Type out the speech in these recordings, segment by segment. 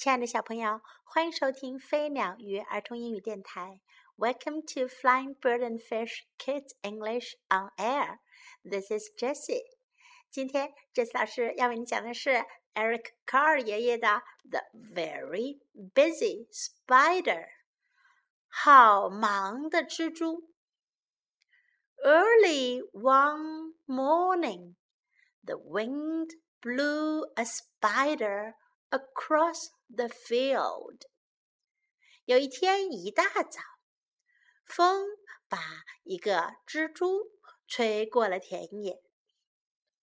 亲爱的小朋友，欢迎收听飞鸟与儿童英语电台。Welcome to Flying Bird and Fish Kids English on Air. This is Jessie. 今天，Jessie 老师要为你讲的是 Eric Carle 爷爷的《The Very Busy Spider》。好忙的蜘蛛。Early one morning, the wind blew a spider across the field。有一天一大早，风把一个蜘蛛吹过了田野。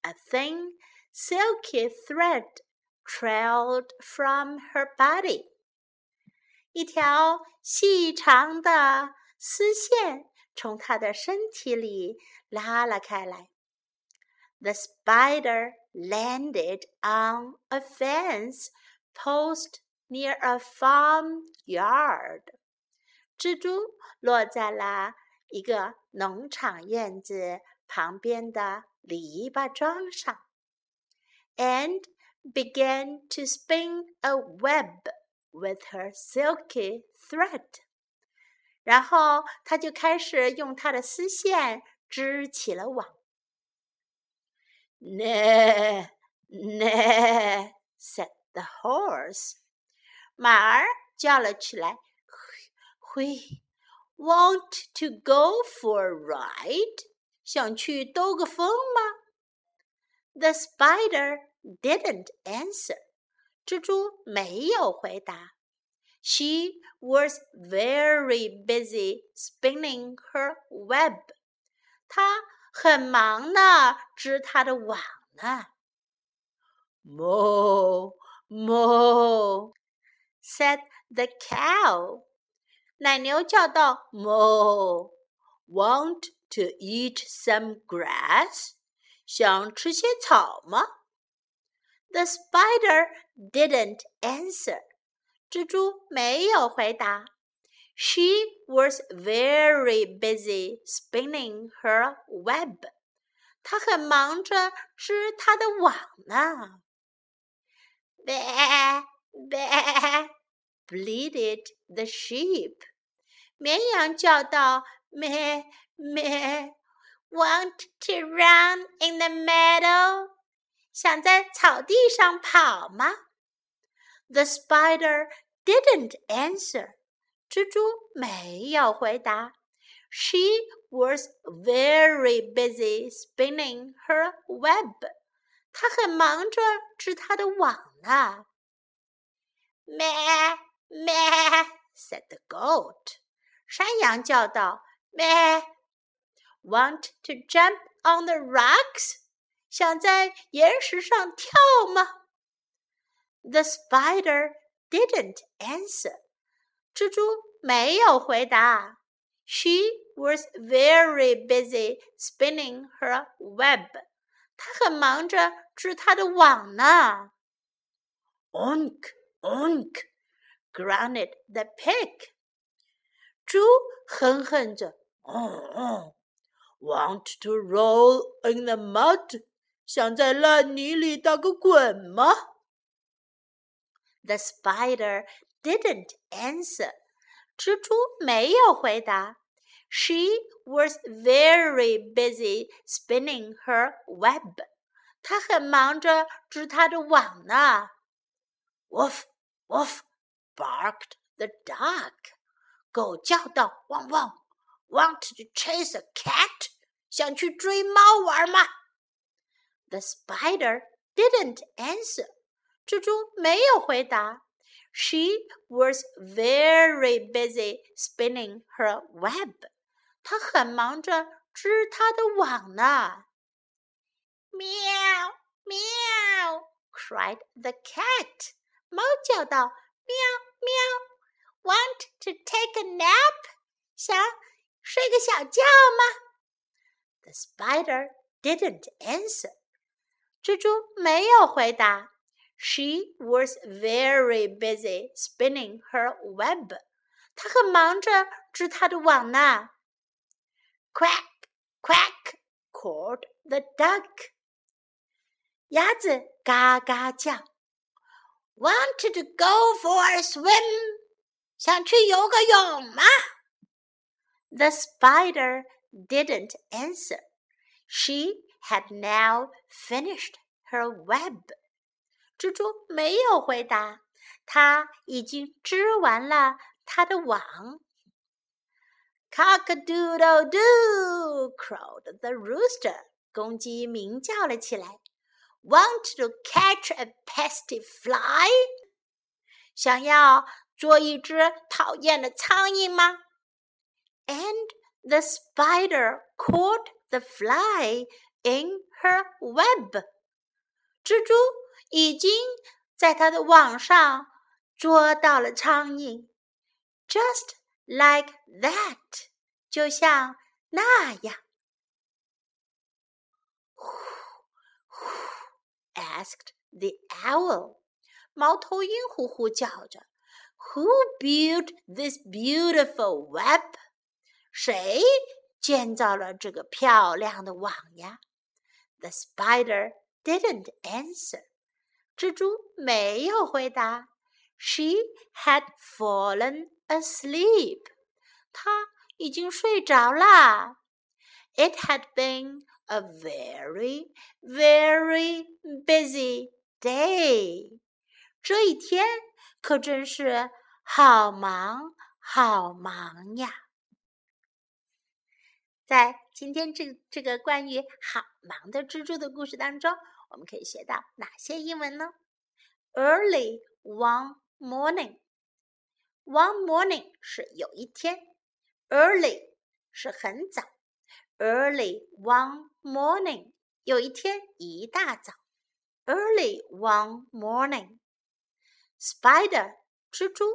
A thin, silky thread trailed from her body。一条细长的丝线从她的身体里拉了开来。The spider landed on a fence post near a farm yard. 蜘蛛落在了一个农场院子旁边的篱笆桩上，and began to spin a web with her silky thread. 然后，它就开始用它的丝线织起了网。 Ne, ne, said the horse. 马儿叫了起来：“We want to go for a ride？想去兜个风吗？”The spider didn't answer. 蜘蛛没有回答。She was very busy spinning her web. 她 很忙呢，织它的网呢。Moo, moo, said the cow. 奶牛叫道：“Moo, want to eat some grass？想吃些草吗？”The spider didn't answer. 蜘蛛没有回答。she was very busy spinning her web. 她很忙着织她的网呢。Bah, bah, bleated the sheep. 绵羊叫道：“咩咩，want to run in the meadow？想在草地上跑吗？”The spider didn't answer. 蜘蛛没有回答。She was very busy spinning her web. 她很忙着织她的网呢。Meh, meh, said the goat. 山羊叫道：“Meh, want to jump on the rocks？想在岩石上跳吗？”The spider didn't answer. 蜘蛛没有回答。She was very busy spinning her web. 她很忙着织她的网呢。Onk, onk, grunted the pig. 猪哼哼着，哦哦，Want to roll in the mud？想在烂泥里打个滚吗？The spider didn't answer. 蜘蛛没有回答。She was very busy spinning her web. 她很忙着织她的网呢。Woof, woof, barked the dog. 狗叫道：“汪汪！Want to chase a cat？想去追猫玩吗？”The spider didn't answer. 蜘蛛没有回答。 she was very busy spinning her web. 她很忙着织她的网呢。Meow, meow, cried the cat. 猫叫道：“喵喵，Want to take a nap？想睡个小觉吗？”The spider didn't answer. 蜘蛛没有回答。 she was very busy spinning her web. 她很忙着织她的网呢。Quack, quack, called the duck. 鸭子嘎嘎叫。 Want to go for a swim？想去游个泳吗？The spider didn't answer. She had now finished her web. 蜘蛛没有回答，它已经织完了它的网。Cock-a-doodle-doo! crowed the rooster. 公鸡鸣叫了起来。Want to catch a pesky fly？想要做一只讨厌的苍蝇吗？And the spider caught the fly in her web。蜘蛛已经在它的网上捉到了苍蝇，just like that，就像那样。asked the owl. 猫头鹰呼呼叫着：“Who built this beautiful web？” 谁建造了这个漂亮的网呀？The spider didn't answer. 蜘蛛没有回答。She had fallen asleep. 她已经睡着啦。It had been a very, very busy day. 这一天可真是好忙好忙呀！在今天这这个关于好忙的蜘蛛的故事当中，我们可以学到哪些英文呢？Early one morning, one morning 是有一天，early 是很早。Early one morning，有一天一大早。Early one morning。Spider，蜘蛛。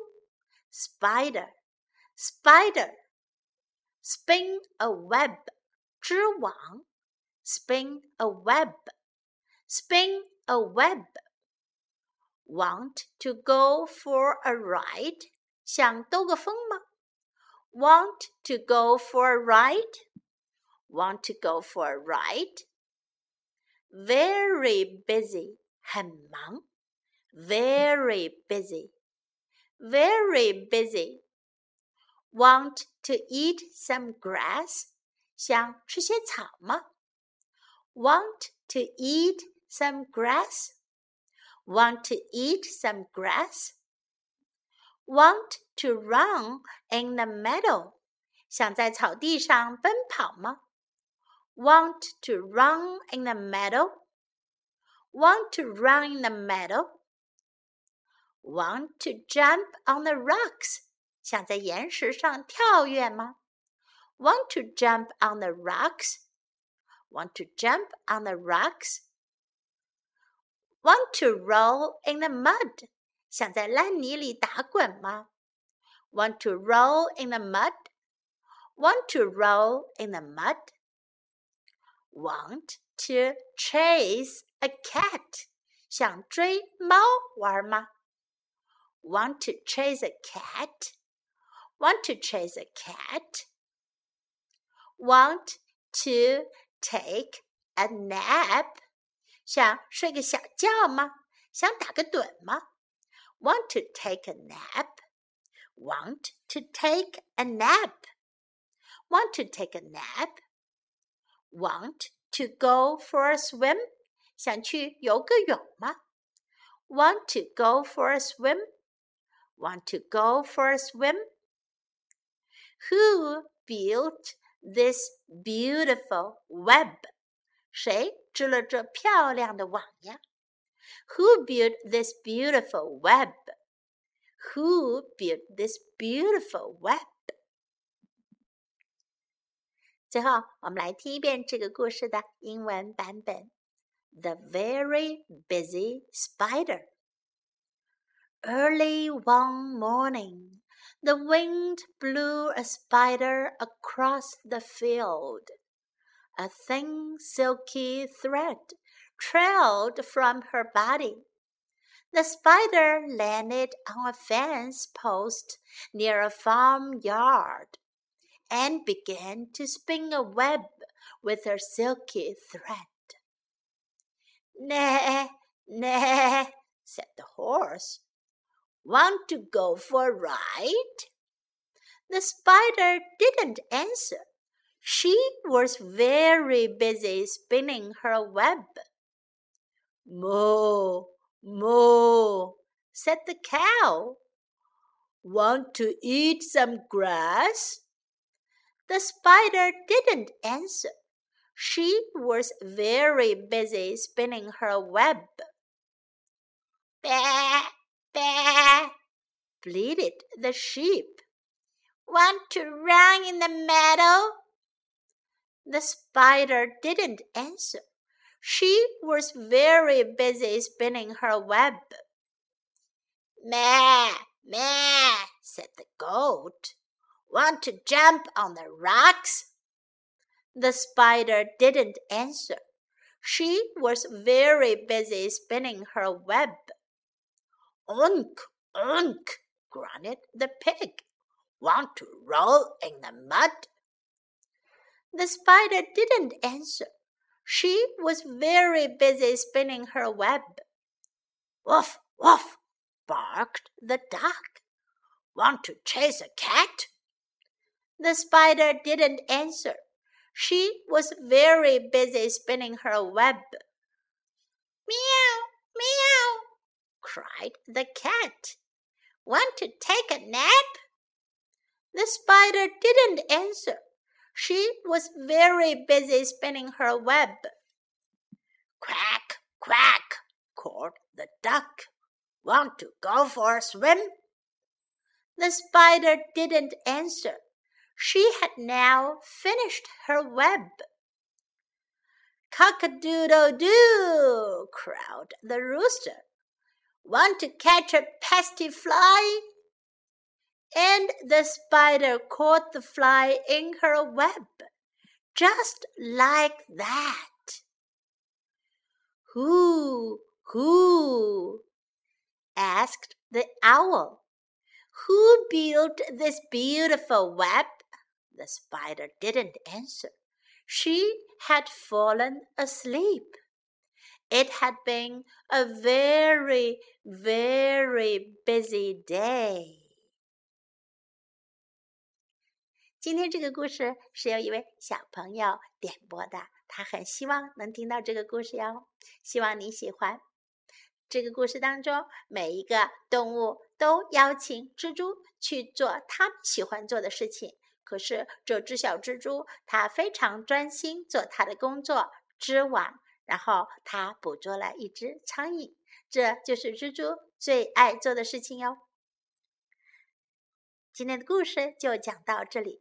Spider，spider。Spin a web，织网。Spin a web web，spin a web。Want to go for a ride？想兜个风吗？Want to go for a ride？Want to go for a ride? Very busy, 很忙。Very busy, very busy. Want to eat some grass? 想吃些草吗？Want to eat some grass? Want to eat some grass? Want to run in the meadow? 想在草地上奔跑吗？Want to run in the meadow? Want to run in the meadow? Want to jump on the rocks? 想在岩石上跳跃吗？Want to jump on the rocks? Want to jump on the rocks? Want to roll in the mud? 想在烂泥里打滚吗？Want to roll in the mud? Want to roll in the mud? Want to chase a cat？想追猫玩吗？Want to chase a cat? Want to chase a cat? Want to take a nap? 想睡个小觉吗？想打个盹吗？Want to take a nap? Want to take a nap? Want to take a nap? Want to go for a swim？想去游个泳吗？Want to go for a swim? Want to go for a swim? Who built this beautiful web? 谁 织了这漂亮的网呀？Who built this beautiful web? Who built this beautiful web? 最后，我们来听一遍这个故事的英文版本。The very busy spider. Early one morning, the wind blew a spider across the field. A thin, silky thread trailed from her body. The spider landed on a fence post near a farmyard and began to spin a web with her silky thread. Nah, nah, said the horse. Want to go for a ride? The spider didn't answer. She was very busy spinning her web. Moo, moo, said the cow. Want to eat some grass? The spider didn't answer. She was very busy spinning her web. Bah, bah, bleated the sheep. Want to run in the meadow? The spider didn't answer. She was very busy spinning her web. Meh, meh, said the goat. Want to jump on the rocks? The spider didn't answer. She was very busy spinning her web. Unk, unk, grunted the pig. Want to roll in the mud? The spider didn't answer. She was very busy spinning her web. Woof, woof, barked the duck. Want to chase a cat? The spider didn't answer. She was very busy spinning her web. Meow, meow, cried the cat. Want to take a nap? The spider didn't answer. She was very busy spinning her web. Quack, quack, called the duck. Want to go for a swim? The spider didn't answer. She had now finished her web. Cock a doodle doo, crowed the rooster. Want to catch a pesky fly? And the spider caught the fly in her web, just like that. Who, who? asked the owl. Who built this beautiful web? The spider didn't answer. She had fallen asleep. It had been a very, very busy day. 今天这个故事是由一位小朋友点播的，他很希望能听到这个故事哟，希望你喜欢。这个故事当中，每一个动物都邀请蜘蛛去做他们喜欢做的事情。可是这只小蜘蛛，它非常专心做它的工作，织网，然后它捕捉了一只苍蝇。这就是蜘蛛最爱做的事情哟。今天的故事就讲到这里。